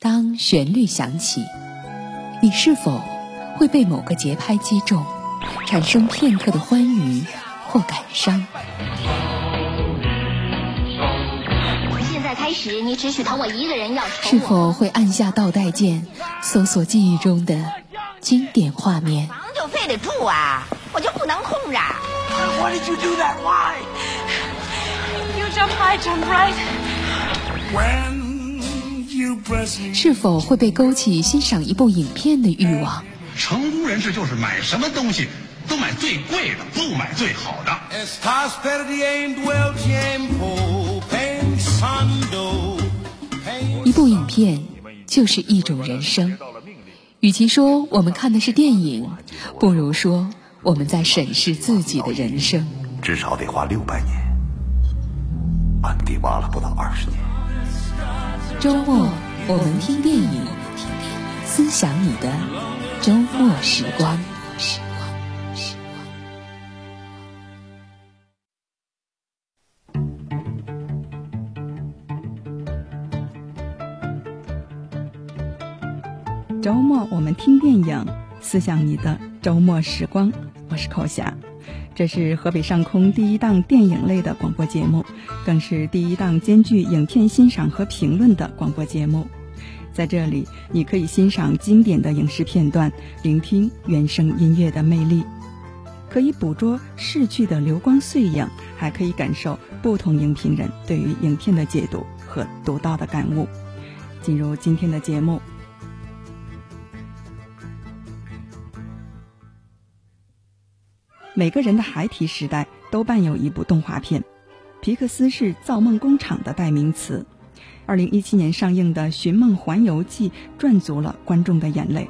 当旋律响起，你是否会被某个节拍击中，产生片刻的欢愉或感伤？现在开始，你只许疼我一个人，要是否会按下倒带键，搜索记忆中的经典画面？房就非得住啊，我就不能空着？Why did you do that? Why? You jump high, jump right. When 是否会被勾起欣赏一部影片的欲望？成功人士就是买什么东西都买最贵的，不买最好的。一部影片就是一种人生。与其说我们看的是电影，不如说我们在审视自己的人生。至少得花六百年，安迪挖了不到二十年。周末我们听电影，思想你的周末时光。周末我们听电影，思想你的周末时光。我是寇霞。这是河北上空第一档电影类的广播节目，更是第一档兼具影片欣赏和评论的广播节目。在这里，你可以欣赏经典的影视片段，聆听原声音乐的魅力，可以捕捉逝去的流光碎影，还可以感受不同影评人对于影片的解读和独到的感悟。进入今天的节目。每个人的孩提时代都伴有一部动画片，皮克斯是造梦工厂的代名词。二零一七年上映的《寻梦环游记》赚足了观众的眼泪，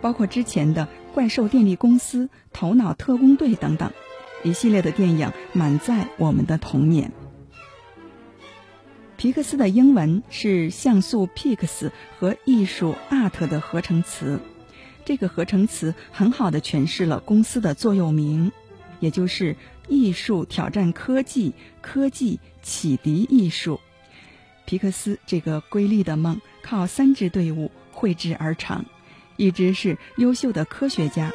包括之前的《怪兽电力公司》《头脑特工队》等等，一系列的电影满载我们的童年。皮克斯的英文是像素 Pix 和艺术 Art 的合成词。这个合成词很好的诠释了公司的座右铭，也就是“艺术挑战科技，科技启迪艺术”。皮克斯这个瑰丽的梦靠三支队伍绘制而成，一支是优秀的科学家，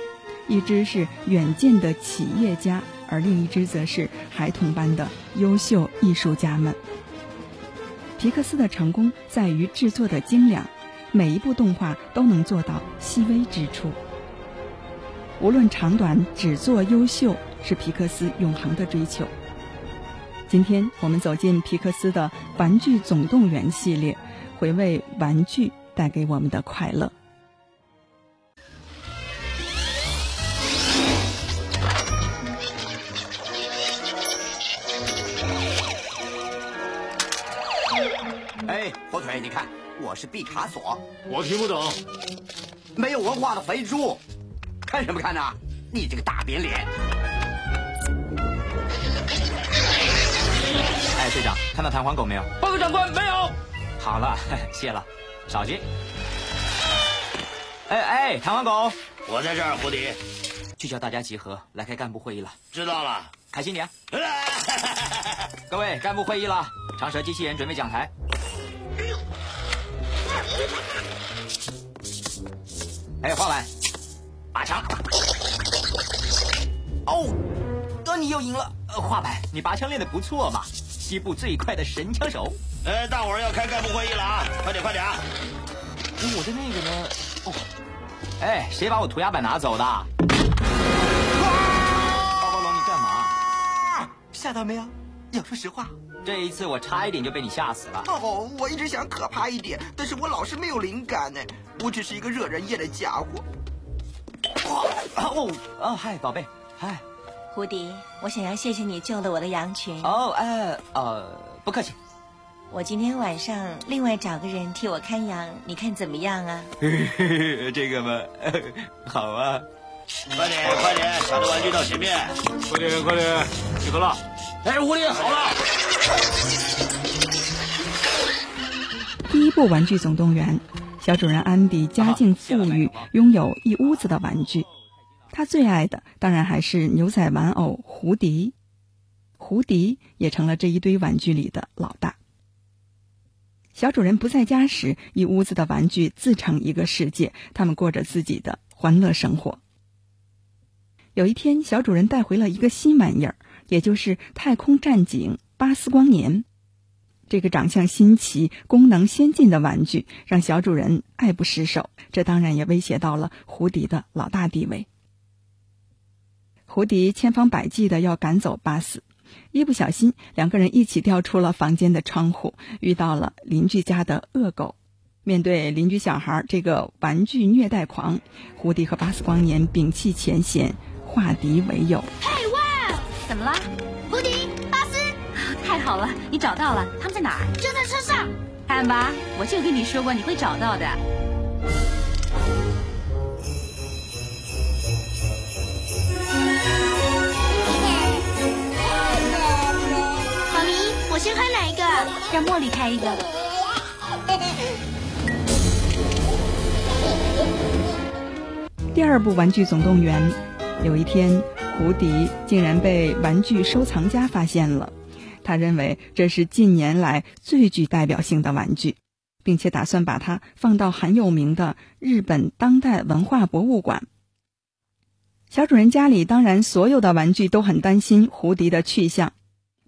一支是远见的企业家，而另一支则是孩童般的优秀艺术家们。皮克斯的成功在于制作的精良。每一部动画都能做到细微之处，无论长短，只做优秀是皮克斯永恒的追求。今天我们走进皮克斯的《玩具总动员》系列，回味玩具带给我们的快乐。哎，火腿，你看。我是毕卡索，我听不懂。没有文化的肥猪，看什么看呢？你这个大扁脸！哎，队长，看到弹簧狗没有？报告长官，没有。好了，谢了，少接。哎哎，弹簧狗，我在这儿，胡迪，去叫大家集合来开干部会议了。知道了，开心点。各位，干部会议了，长蛇机器人准备讲台。哎，画板，拔枪！哦，哥，你又赢了。画板，你拔枪练得不错嘛，西部最快的神枪手。哎，大伙儿要开干部会议了啊，快点快点啊！我的那个呢？哦，哎，谁把我涂鸦板拿走的？暴暴龙，你干嘛？吓到没有？要说实话。这一次我差一点就被你吓死了。哦，我一直想可怕一点，但是我老是没有灵感呢。我只是一个惹人厌的家伙。哦，哦，嗨，宝贝，嗨，胡迪，我想要谢谢你救了我的羊群。哦，哎，呃，不客气。我今天晚上另外找个人替我看羊，你看怎么样啊？这个嘛，好啊。快点，快点，抢的玩具到前面。快点，快点，集合了。哎，狐狸好了。第一部《玩具总动员》，小主人安迪家境富裕，拥有一屋子的玩具。他最爱的当然还是牛仔玩偶胡迪，胡迪也成了这一堆玩具里的老大。小主人不在家时，一屋子的玩具自成一个世界，他们过着自己的欢乐生活。有一天，小主人带回了一个新玩意儿，也就是太空战警巴斯光年。这个长相新奇、功能先进的玩具让小主人爱不释手，这当然也威胁到了胡迪的老大地位。胡迪千方百计的要赶走巴斯。一不小心，两个人一起掉出了房间的窗户，遇到了邻居家的恶狗。面对邻居小孩这个玩具虐待狂，胡迪和巴斯光年摒弃前嫌，化敌为友。嘿哇！怎么了？好了，你找到了，他们在哪儿？就在车上。看吧，我就跟你说过你会找到的。妈咪我先开哪一个？让茉莉开一个。第二部《玩具总动员》，有一天，胡迪竟然被玩具收藏家发现了。他认为这是近年来最具代表性的玩具，并且打算把它放到很有名的日本当代文化博物馆。小主人家里当然所有的玩具都很担心胡迪的去向。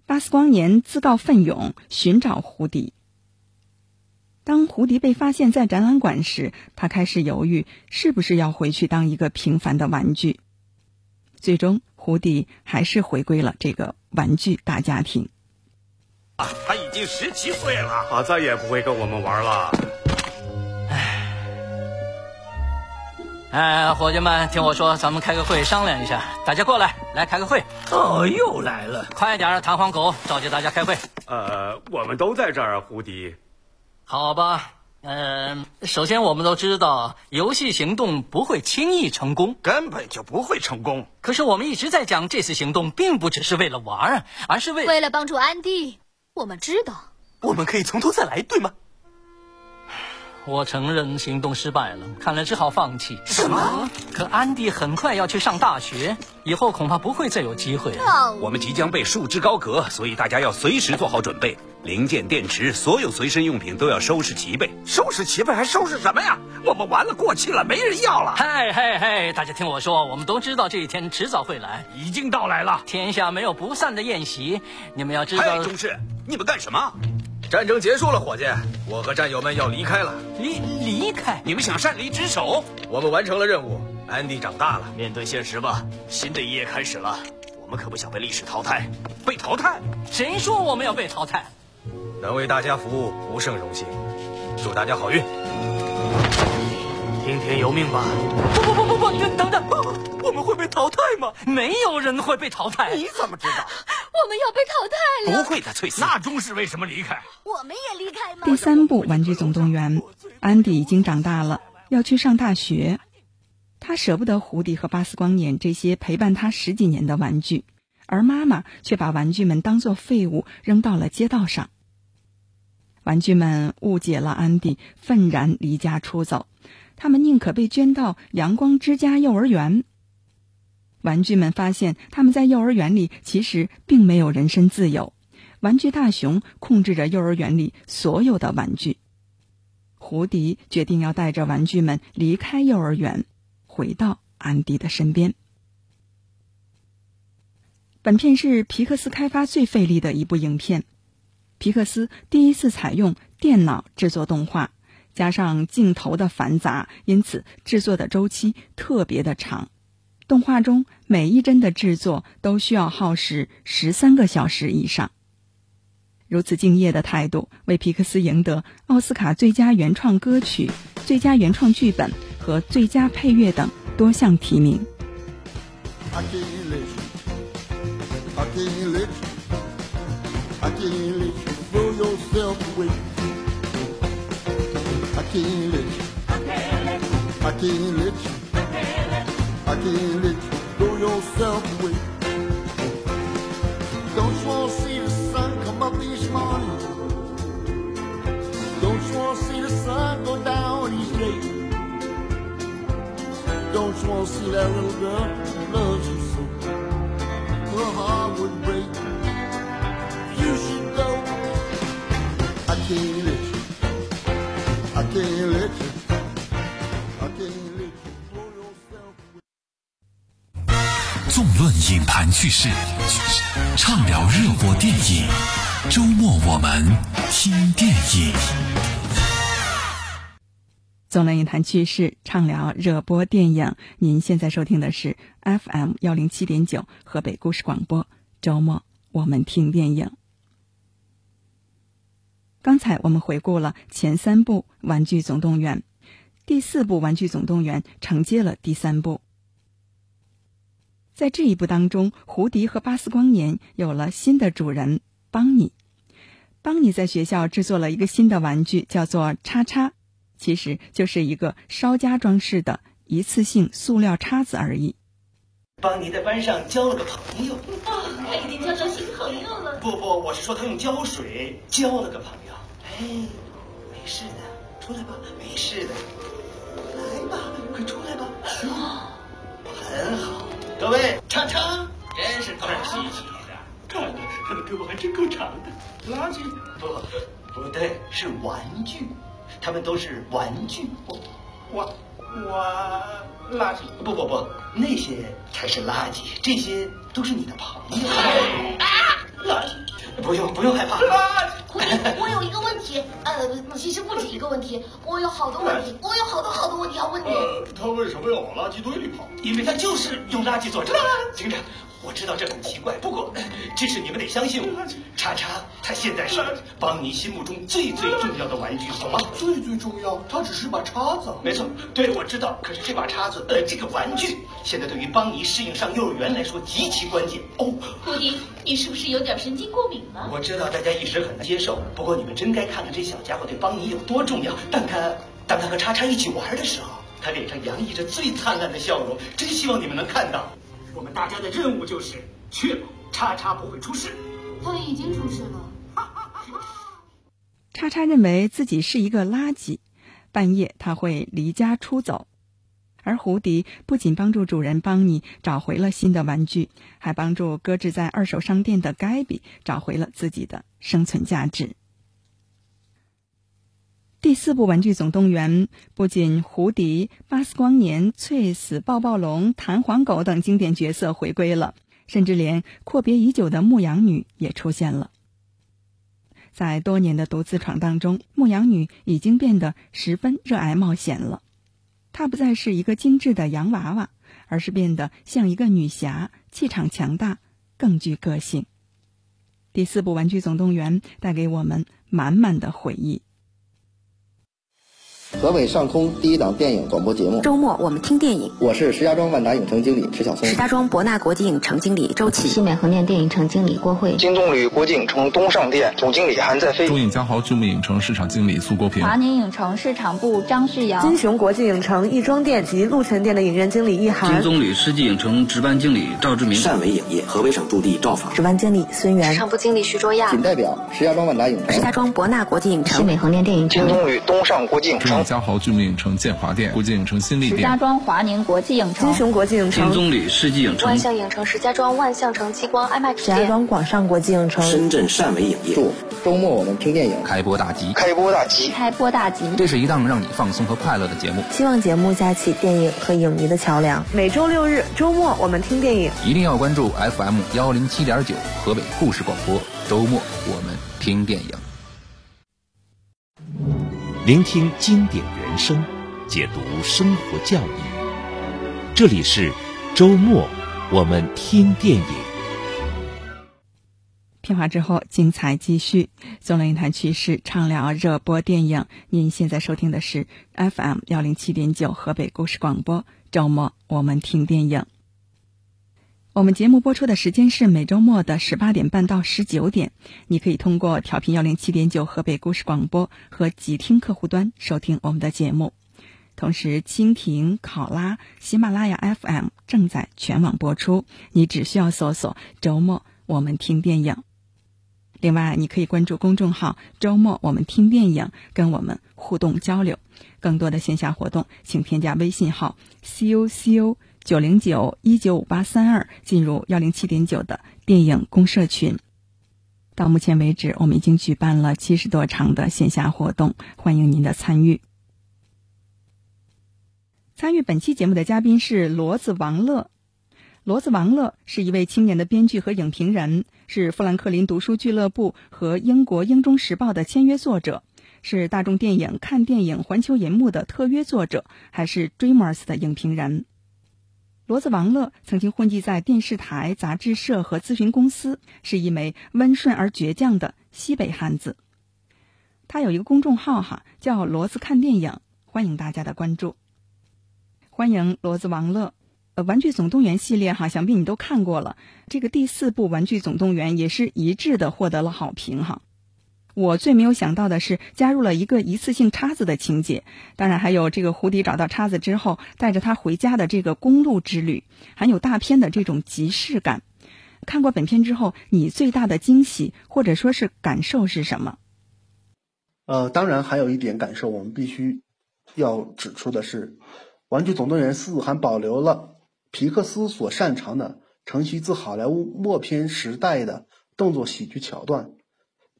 巴斯光年自告奋勇寻找胡迪。当胡迪被发现在展览馆时，他开始犹豫是不是要回去当一个平凡的玩具。最终，胡迪还是回归了这个玩具大家庭。啊，他已经十七岁了，他再也不会跟我们玩了。哎，伙计们，听我说，咱们开个会商量一下。大家过来，来开个会。哦，又来了，快点，弹簧狗，召集大家开会。呃，我们都在这儿，胡迪。好吧，嗯，首先我们都知道，游戏行动不会轻易成功，根本就不会成功。可是我们一直在讲，这次行动并不只是为了玩，而是为为了帮助安迪。我们知道，我们可以从头再来，对吗？我承认行动失败了，看来只好放弃。什么？可安迪很快要去上大学，以后恐怕不会再有机会了。我们即将被束之高阁，所以大家要随时做好准备，零件、电池，所有随身用品都要收拾齐备。收拾齐备还收拾什么呀？我们完了，过期了，没人要了。嗨嗨嗨，大家听我说，我们都知道这一天迟早会来，已经到来了。天下没有不散的宴席，你们要知道。嗨，中士，你们干什么？战争结束了，伙计，我和战友们要离开了。离离开？你们想擅离职守？我们完成了任务，安迪长大了。面对现实吧，新的一页开始了。我们可不想被历史淘汰。被淘汰？谁说我们要被淘汰？能为大家服务，不胜荣幸。祝大家好运。听天由命吧。不不不不不，等等，我们会被淘汰吗？没有人会被淘汰。你怎么知道？我们要被淘汰了。不会的，翠丝。那中士为什么离开？我们也离开吗？第三部《玩具总动员》，安迪已经长大了，要去上大学。他舍不得胡迪和巴斯光年这些陪伴他十几年的玩具，而妈妈却把玩具们当作废物扔到了街道上。玩具们误解了安迪，愤然离家出走。他们宁可被捐到阳光之家幼儿园。玩具们发现，他们在幼儿园里其实并没有人身自由。玩具大熊控制着幼儿园里所有的玩具。胡迪决定要带着玩具们离开幼儿园，回到安迪的身边。本片是皮克斯开发最费力的一部影片。皮克斯第一次采用电脑制作动画。加上镜头的繁杂，因此制作的周期特别的长。动画中每一帧的制作都需要耗时十三个小时以上。如此敬业的态度，为皮克斯赢得奥斯卡最佳原创歌曲、最佳原创剧本和最佳配乐等多项提名。Can't let you. I can't let you. I can't let you. I can't let you throw yourself away. Don't you want to see the sun come up each morning? Don't you want to see the sun go down each day? Don't you want to see that little girl who loves you so? Her heart would break. 纵论影坛趣事，畅聊热播电影。周末我们听电影。纵论影坛趣事，畅聊热播电影。您现在收听的是 FM 幺零七点九河北故事广播。周末我们听电影。刚才我们回顾了前三部《玩具总动员》，第四部《玩具总动员》承接了第三部。在这一部当中，胡迪和巴斯光年有了新的主人邦尼。邦尼在学校制作了一个新的玩具，叫做叉叉，其实就是一个稍加装饰的一次性塑料叉子而已。邦尼在班上交了个朋友。哦，他已经交到新朋友了。不不，我是说他用胶水交了个朋友。哎，没事的，出来吧，没事的，来吧，快出来吧。哇，很好，各位，叉叉，真是够稀奇了。看了，他的胳膊还真够长的。垃圾？不，不对，是玩具，他们都是玩具。我，我，我垃圾？不不不，那些才是垃圾，这些都是你的朋友。不用不用害怕。垃圾？胡迪，我有一个问题，呃，其实不止一个问题，我有好多问题，我有好多好多问题要问你。呃，他为什么要往垃圾堆里跑？因为他就是用垃圾做成的。警长。我知道这很奇怪，不过这是你们得相信我。叉叉，他现在是邦尼心目中最最重要的玩具，好吗？最最重要，他只是把叉子。没错，对，我知道。可是这把叉子，呃，这个玩具，现在对于邦尼适应上幼儿园来说极其关键。哦，布迪，你是不是有点神经过敏了？我知道大家一时很难接受，不过你们真该看看这小家伙对邦尼有多重要。当他当他和叉叉一起玩的时候，他脸上洋溢着最灿烂的笑容，真希望你们能看到。我们大家的任务就是确保叉叉不会出事。他已经出事了。叉叉认为自己是一个垃圾，半夜他会离家出走。而胡迪不仅帮助主人邦尼找回了新的玩具，还帮助搁置在二手商店的盖比找回了自己的生存价值。第四部《玩具总动员》不仅胡迪、巴斯光年、翠丝、抱抱龙、弹簧狗等经典角色回归了，甚至连阔别已久的牧羊女也出现了。在多年的独自闯荡中，牧羊女已经变得十分热爱冒险了。她不再是一个精致的洋娃娃，而是变得像一个女侠，气场强大，更具个性。第四部《玩具总动员》带给我们满满的回忆。河北上空第一档电影广播节目，周末我们听电影。我是石家庄万达影城经理池小松，石家庄博纳国际影城经理周琦，西美横店电影城经理郭慧，金棕榈国际影城东上店总经理韩在飞，中影嘉豪巨幕影城市场经理苏国平，华宁影城市场部张旭阳，金雄国际影城亦庄店及鹿城店的影院经理易涵，金棕榈世纪影城值班经理赵志明，汕尾影业河北省驻地赵访，值班经理孙源，市场部经理徐卓亚，仅代表石家庄万达影城，石家庄博纳国际影城，西美横店电影城，金棕榈东上国际影城，中影嘉豪巨幕影城。建华店、国际影城新力店、石家庄华宁国际影城、金雄国际影城、金棕榈世纪影城、万象影城、石家庄万象城激光 IMAX 石家庄广上国际影城、深圳汕尾影业。周末我们听电影开播大吉！开播大吉！开播大吉！这是一档让你放松和快乐的节目，希望节目架起电影和影迷的桥梁。每周六日周末我们听电影，一定要关注 FM 幺零七点九河北故事广播。周末我们听电影，聆听经典原声。解读生活教育，这里是周末我们听电影。片花之后，精彩继续。纵论影坛趣事，畅聊热播电影。您现在收听的是 FM 幺零七点九河北故事广播。周末我们听电影。我们节目播出的时间是每周末的十八点半到十九点。你可以通过调频幺零七点九河北故事广播和极听客户端收听我们的节目。同时，蜻蜓、考拉、喜马拉雅 FM 正在全网播出，你只需要搜索“周末我们听电影”。另外，你可以关注公众号“周末我们听电影”，跟我们互动交流。更多的线下活动，请添加微信号 “cucu 九零九一九五八三二”，进入幺零七点九的电影公社群。到目前为止，我们已经举办了七十多场的线下活动，欢迎您的参与。参与本期节目的嘉宾是骡子王乐。骡子王乐是一位青年的编剧和影评人，是富兰克林读书俱乐部和英国《英中时报》的签约作者，是大众电影看电影环球银幕的特约作者，还是 Dreamers 的影评人。骡子王乐曾经混迹在电视台、杂志社和咨询公司，是一枚温顺而倔强的西北汉子。他有一个公众号哈，叫“骡子看电影”，欢迎大家的关注。欢迎骡子王乐。呃，《玩具总动员》系列哈，想必你都看过了。这个第四部《玩具总动员》也是一致的获得了好评哈。我最没有想到的是加入了一个一次性叉子的情节，当然还有这个胡迪找到叉子之后带着他回家的这个公路之旅，还有大片的这种即视感。看过本片之后，你最大的惊喜或者说是感受是什么？呃，当然还有一点感受，我们必须要指出的是，《玩具总动员四》还保留了。皮克斯所擅长的承袭自好莱坞默片时代的动作喜剧桥段，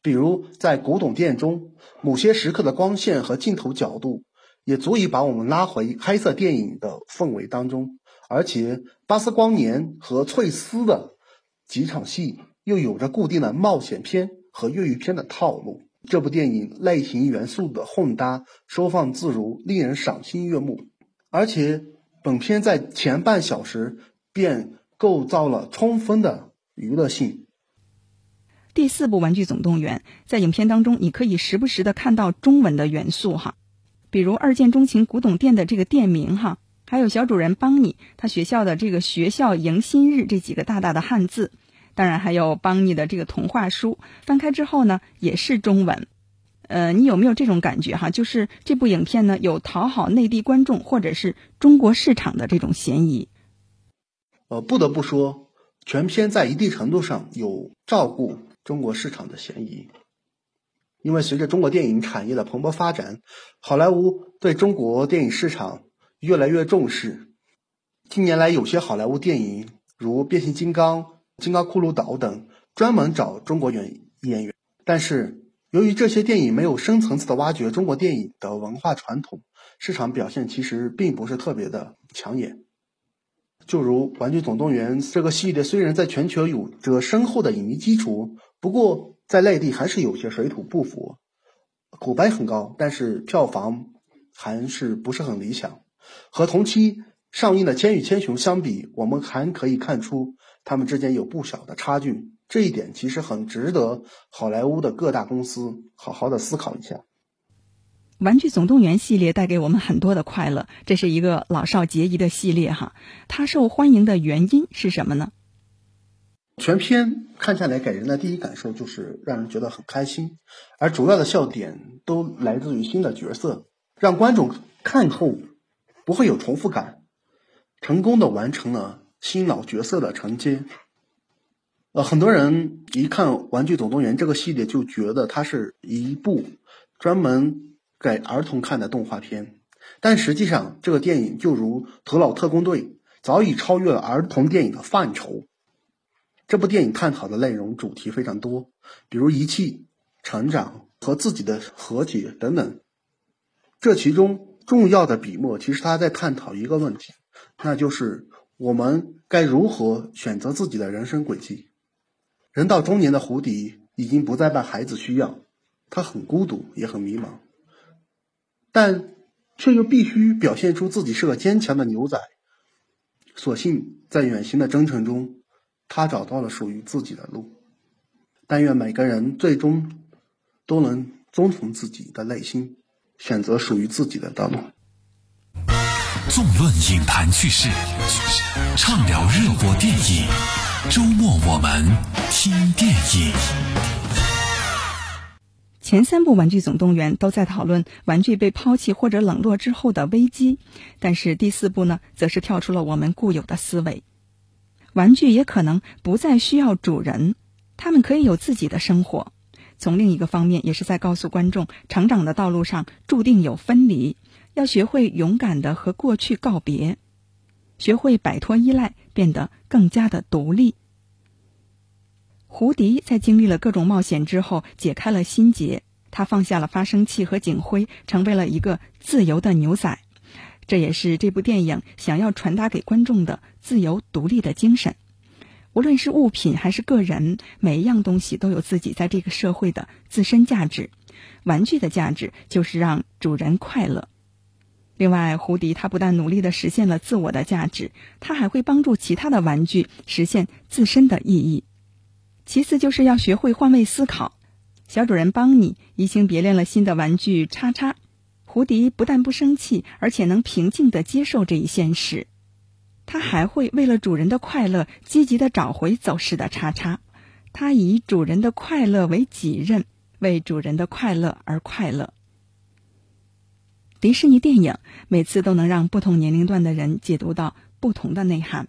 比如在古董店中，某些时刻的光线和镜头角度也足以把我们拉回黑色电影的氛围当中。而且，巴斯光年和翠丝的几场戏又有着固定的冒险片和越狱片的套路。这部电影类型元素的混搭，收放自如，令人赏心悦目，而且。本片在前半小时便构造了充分的娱乐性。第四部《玩具总动员》在影片当中，你可以时不时的看到中文的元素哈，比如二见钟情古董店的这个店名哈，还有小主人邦尼他学校的这个学校迎新日这几个大大的汉字，当然还有邦尼的这个童话书，翻开之后呢也是中文。呃，你有没有这种感觉哈？就是这部影片呢，有讨好内地观众或者是中国市场的这种嫌疑。呃，不得不说，全片在一定程度上有照顾中国市场的嫌疑。因为随着中国电影产业的蓬勃发展，好莱坞对中国电影市场越来越重视。近年来，有些好莱坞电影如《变形金刚》《金刚骷髅岛》等，专门找中国演演员，但是。由于这些电影没有深层次的挖掘中国电影的文化传统，市场表现其实并不是特别的抢眼。就如《玩具总动员》这个系列，虽然在全球有着深厚的影迷基础，不过在内地还是有些水土不服，口碑很高，但是票房还是不是很理想。和同期上映的《千与千寻》相比，我们还可以看出他们之间有不小的差距。这一点其实很值得好莱坞的各大公司好好的思考一下。《玩具总动员》系列带给我们很多的快乐，这是一个老少皆宜的系列哈。它受欢迎的原因是什么呢？全片看下来给人的第一感受就是让人觉得很开心，而主要的笑点都来自于新的角色，让观众看后不会有重复感，成功的完成了新老角色的承接。呃，很多人一看《玩具总动员》这个系列，就觉得它是一部专门给儿童看的动画片。但实际上，这个电影就如《头脑特工队》，早已超越了儿童电影的范畴。这部电影探讨的内容主题非常多，比如遗弃、成长和自己的和解等等。这其中重要的笔墨，其实他在探讨一个问题，那就是我们该如何选择自己的人生轨迹。人到中年的胡迪已经不再被孩子需要，他很孤独，也很迷茫，但却又必须表现出自己是个坚强的牛仔。所幸在远行的征程中，他找到了属于自己的路。但愿每个人最终都能遵从自己的内心，选择属于自己的道路。纵论影坛趣事，畅聊热播电影。周末我们听电影。前三部《玩具总动员》都在讨论玩具被抛弃或者冷落之后的危机，但是第四部呢，则是跳出了我们固有的思维。玩具也可能不再需要主人，他们可以有自己的生活。从另一个方面，也是在告诉观众，成长的道路上注定有分离，要学会勇敢的和过去告别。学会摆脱依赖，变得更加的独立。胡迪在经历了各种冒险之后，解开了心结。他放下了发声器和警徽，成为了一个自由的牛仔。这也是这部电影想要传达给观众的自由独立的精神。无论是物品还是个人，每一样东西都有自己在这个社会的自身价值。玩具的价值就是让主人快乐。另外，胡迪他不但努力的实现了自我的价值，他还会帮助其他的玩具实现自身的意义。其次，就是要学会换位思考。小主人帮你移情别恋了新的玩具叉叉，胡迪不但不生气，而且能平静的接受这一现实。他还会为了主人的快乐，积极的找回走失的叉叉。他以主人的快乐为己任，为主人的快乐而快乐。迪士尼电影每次都能让不同年龄段的人解读到不同的内涵，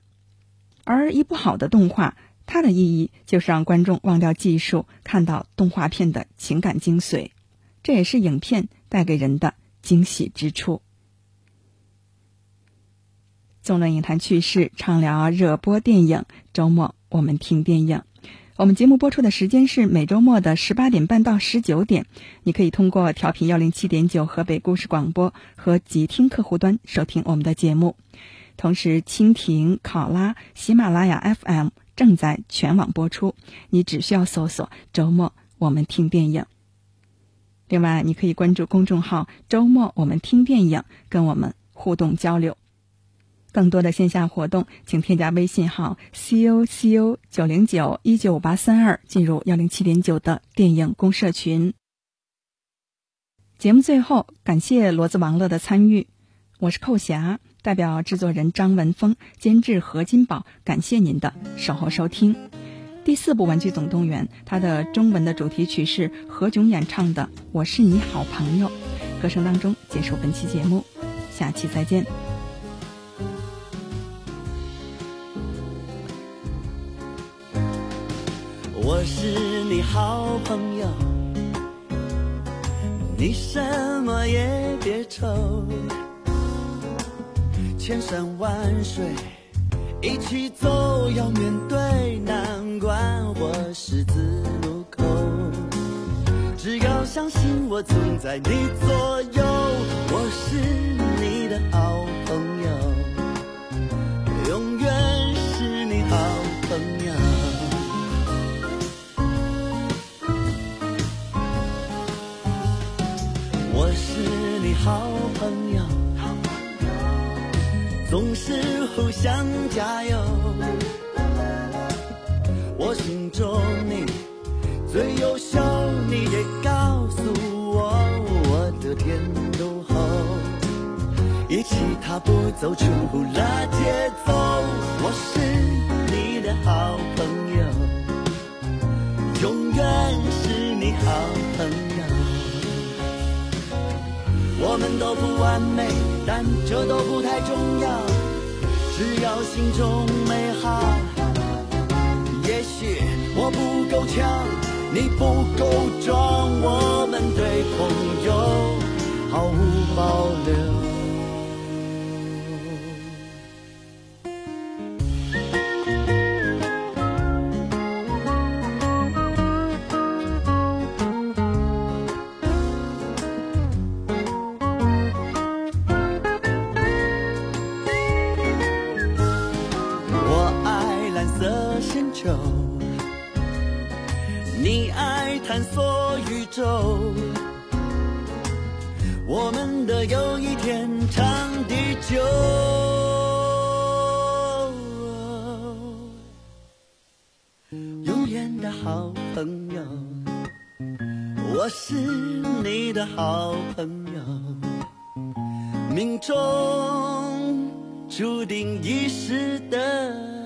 而一部好的动画，它的意义就是让观众忘掉技术，看到动画片的情感精髓，这也是影片带给人的惊喜之处。纵论影坛趣事，畅聊热播电影，周末我们听电影。我们节目播出的时间是每周末的十八点半到十九点，你可以通过调频幺零七点九河北故事广播和极听客户端收听我们的节目。同时，蜻蜓、考拉、喜马拉雅 FM 正在全网播出，你只需要搜索“周末我们听电影”。另外，你可以关注公众号“周末我们听电影”，跟我们互动交流。更多的线下活动，请添加微信号 c o c o 九零九一九五八三二，进入幺零七点九的电影公社群。节目最后，感谢骡子王乐的参与，我是寇霞，代表制作人张文峰，监制何金宝，感谢您的守候收听。第四部《玩具总动员》，它的中文的主题曲是何炅演唱的《我是你好朋友》，歌声当中结束本期节目，下期再见。我是你好朋友，你什么也别愁，千山万水一起走，要面对难关或十字路口，只要相信我总在你左右，我是你的互相加油。我心中你最优秀，你也告诉我我的天都后，一起踏步走出了节奏。我是你的好朋友，永远是你好朋友。我们都不完美，但这都不太重要，只要心中美好。也许我不够强，你不够壮，我们对朋友毫无保留。球，你爱探索宇宙。我们的友谊天长地久，永远的好朋友。我是你的好朋友，命中。注定一世的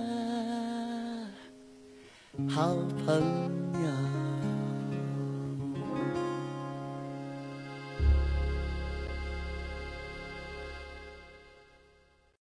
好朋友。